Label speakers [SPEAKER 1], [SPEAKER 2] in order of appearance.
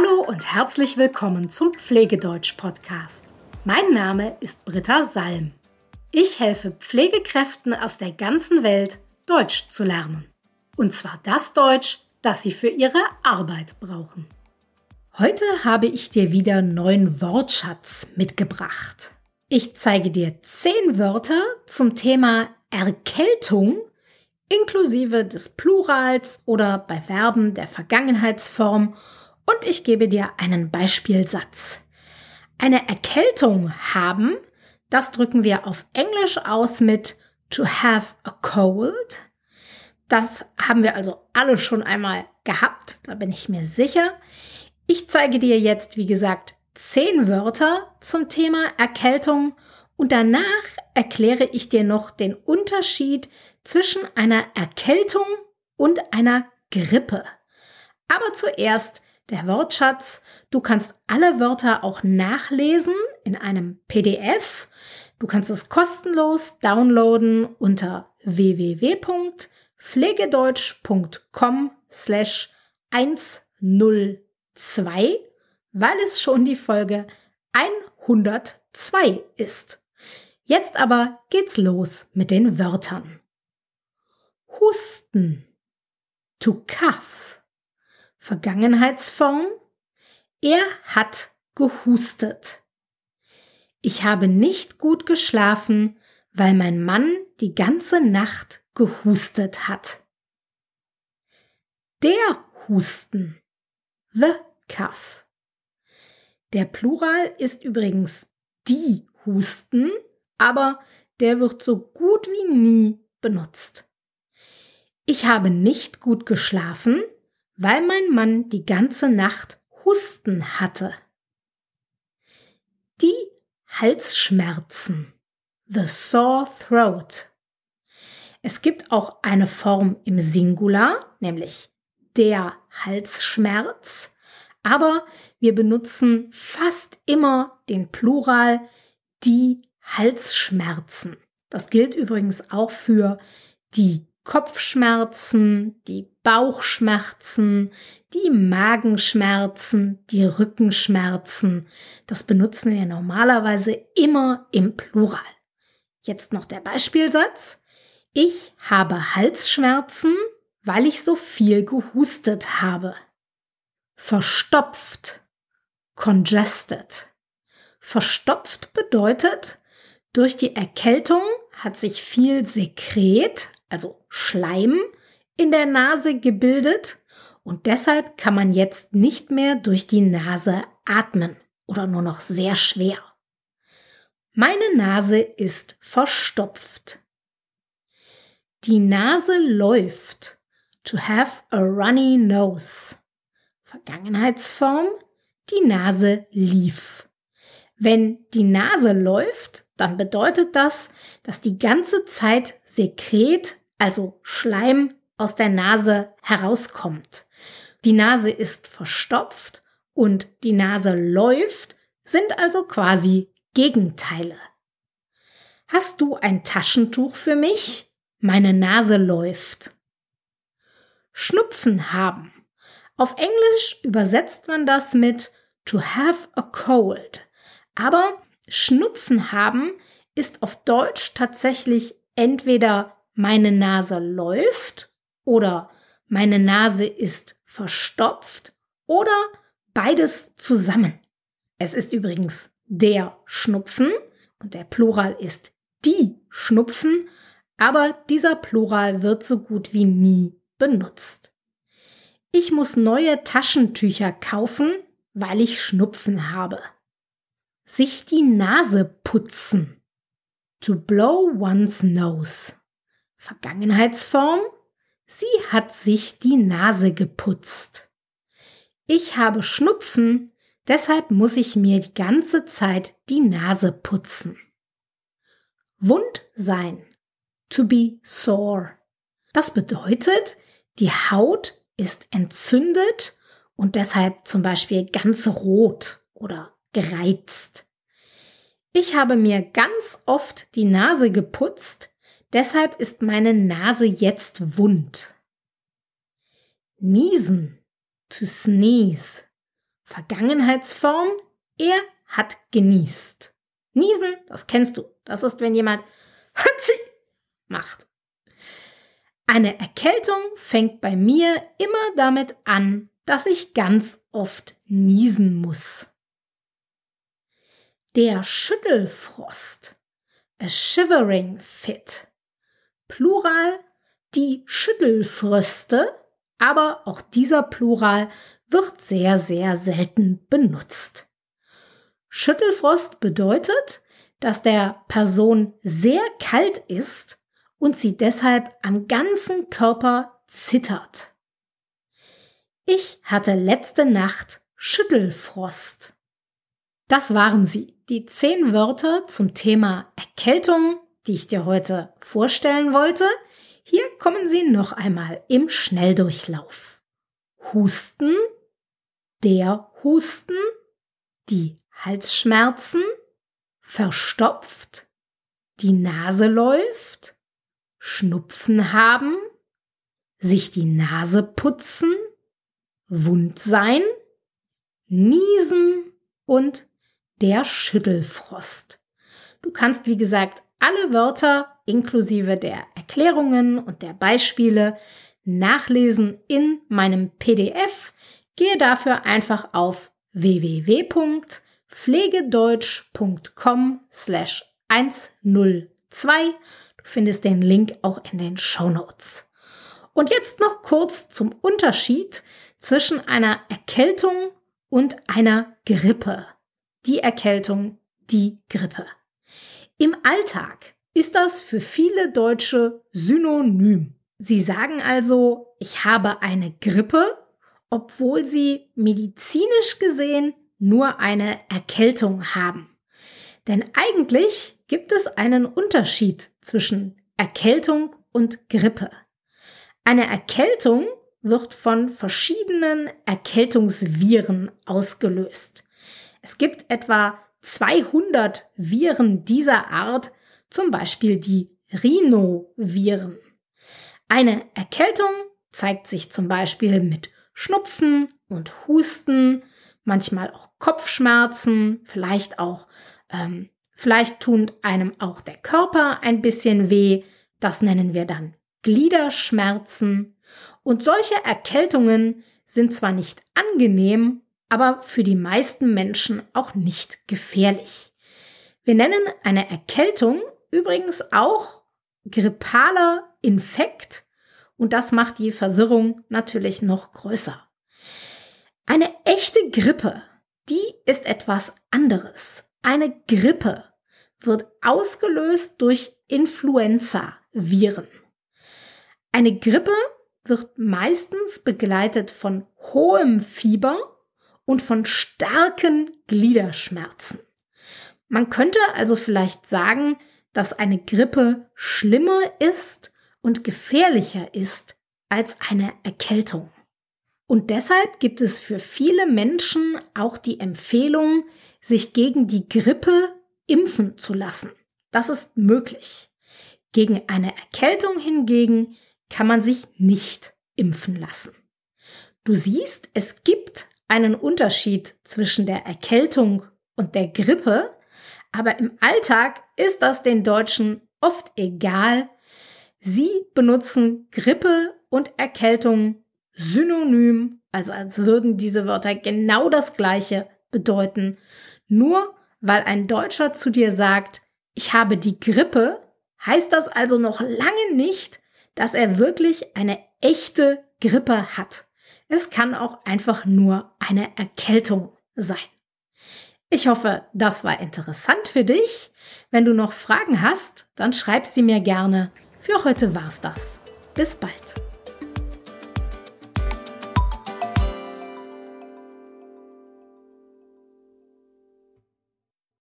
[SPEAKER 1] Hallo und herzlich willkommen zum Pflegedeutsch-Podcast. Mein Name ist Britta Salm. Ich helfe Pflegekräften aus der ganzen Welt, Deutsch zu lernen. Und zwar das Deutsch, das sie für ihre Arbeit brauchen. Heute habe ich dir wieder neuen Wortschatz mitgebracht. Ich zeige dir zehn Wörter zum Thema Erkältung inklusive des Plurals oder bei Verben der Vergangenheitsform und ich gebe dir einen Beispielsatz. Eine Erkältung haben, das drücken wir auf Englisch aus mit to have a cold. Das haben wir also alle schon einmal gehabt, da bin ich mir sicher. Ich zeige dir jetzt, wie gesagt, zehn Wörter zum Thema Erkältung und danach erkläre ich dir noch den Unterschied zwischen einer Erkältung und einer Grippe. Aber zuerst der Wortschatz. Du kannst alle Wörter auch nachlesen in einem PDF. Du kannst es kostenlos downloaden unter www.pflegedeutsch.com slash 102, weil es schon die Folge 102 ist. Jetzt aber geht's los mit den Wörtern. Husten. To cough. Vergangenheitsform. Er hat gehustet. Ich habe nicht gut geschlafen, weil mein Mann die ganze Nacht gehustet hat. Der Husten. The cough. Der Plural ist übrigens die Husten, aber der wird so gut wie nie benutzt. Ich habe nicht gut geschlafen, weil mein Mann die ganze Nacht Husten hatte. Die Halsschmerzen. The sore throat. Es gibt auch eine Form im Singular, nämlich der Halsschmerz, aber wir benutzen fast immer den Plural die Halsschmerzen. Das gilt übrigens auch für die Kopfschmerzen, die Bauchschmerzen, die Magenschmerzen, die Rückenschmerzen. Das benutzen wir normalerweise immer im Plural. Jetzt noch der Beispielsatz. Ich habe Halsschmerzen, weil ich so viel gehustet habe. Verstopft. Congested. Verstopft bedeutet, durch die Erkältung hat sich viel Sekret, also Schleim, in der Nase gebildet und deshalb kann man jetzt nicht mehr durch die Nase atmen oder nur noch sehr schwer. Meine Nase ist verstopft. Die Nase läuft. To have a runny nose. Vergangenheitsform. Die Nase lief. Wenn die Nase läuft, dann bedeutet das, dass die ganze Zeit Sekret, also Schleim, aus der Nase herauskommt. Die Nase ist verstopft und die Nase läuft, sind also quasi Gegenteile. Hast du ein Taschentuch für mich? Meine Nase läuft. Schnupfen haben. Auf Englisch übersetzt man das mit to have a cold. Aber Schnupfen haben ist auf Deutsch tatsächlich entweder meine Nase läuft oder meine Nase ist verstopft oder beides zusammen. Es ist übrigens der Schnupfen und der Plural ist die Schnupfen, aber dieser Plural wird so gut wie nie benutzt. Ich muss neue Taschentücher kaufen, weil ich Schnupfen habe sich die Nase putzen. To blow one's nose. Vergangenheitsform. Sie hat sich die Nase geputzt. Ich habe Schnupfen, deshalb muss ich mir die ganze Zeit die Nase putzen. Wund sein. To be sore. Das bedeutet, die Haut ist entzündet und deshalb zum Beispiel ganz rot oder gereizt. Ich habe mir ganz oft die Nase geputzt, deshalb ist meine Nase jetzt wund. Niesen, to sneeze. Vergangenheitsform, er hat genießt. Niesen, das kennst du. Das ist, wenn jemand macht. Eine Erkältung fängt bei mir immer damit an, dass ich ganz oft niesen muss. Der Schüttelfrost. A shivering fit. Plural die Schüttelfröste, aber auch dieser Plural wird sehr, sehr selten benutzt. Schüttelfrost bedeutet, dass der Person sehr kalt ist und sie deshalb am ganzen Körper zittert. Ich hatte letzte Nacht Schüttelfrost. Das waren sie, die zehn Wörter zum Thema Erkältung, die ich dir heute vorstellen wollte. Hier kommen sie noch einmal im Schnelldurchlauf. Husten, der Husten, die Halsschmerzen, verstopft, die Nase läuft, Schnupfen haben, sich die Nase putzen, wund sein, niesen und der Schüttelfrost. Du kannst, wie gesagt, alle Wörter inklusive der Erklärungen und der Beispiele nachlesen in meinem PDF. Gehe dafür einfach auf www.pflegedeutsch.com slash 102. Du findest den Link auch in den Show Notes. Und jetzt noch kurz zum Unterschied zwischen einer Erkältung und einer Grippe. Die Erkältung, die Grippe. Im Alltag ist das für viele Deutsche synonym. Sie sagen also, ich habe eine Grippe, obwohl sie medizinisch gesehen nur eine Erkältung haben. Denn eigentlich gibt es einen Unterschied zwischen Erkältung und Grippe. Eine Erkältung wird von verschiedenen Erkältungsviren ausgelöst. Es gibt etwa 200 Viren dieser Art, zum Beispiel die Rhinoviren. Eine Erkältung zeigt sich zum Beispiel mit Schnupfen und Husten, manchmal auch Kopfschmerzen, vielleicht auch, ähm, vielleicht tut einem auch der Körper ein bisschen weh. Das nennen wir dann Gliederschmerzen. Und solche Erkältungen sind zwar nicht angenehm, aber für die meisten Menschen auch nicht gefährlich. Wir nennen eine Erkältung übrigens auch grippaler Infekt und das macht die Verwirrung natürlich noch größer. Eine echte Grippe, die ist etwas anderes. Eine Grippe wird ausgelöst durch Influenza-Viren. Eine Grippe wird meistens begleitet von hohem Fieber und von starken Gliederschmerzen. Man könnte also vielleicht sagen, dass eine Grippe schlimmer ist und gefährlicher ist als eine Erkältung. Und deshalb gibt es für viele Menschen auch die Empfehlung, sich gegen die Grippe impfen zu lassen. Das ist möglich. Gegen eine Erkältung hingegen kann man sich nicht impfen lassen. Du siehst, es gibt einen Unterschied zwischen der Erkältung und der Grippe, aber im Alltag ist das den Deutschen oft egal. Sie benutzen Grippe und Erkältung synonym, also als würden diese Wörter genau das gleiche bedeuten. Nur weil ein Deutscher zu dir sagt, ich habe die Grippe, heißt das also noch lange nicht, dass er wirklich eine echte Grippe hat. Es kann auch einfach nur eine Erkältung sein. Ich hoffe, das war interessant für dich. Wenn du noch Fragen hast, dann schreib sie mir gerne. Für heute war's das. Bis bald.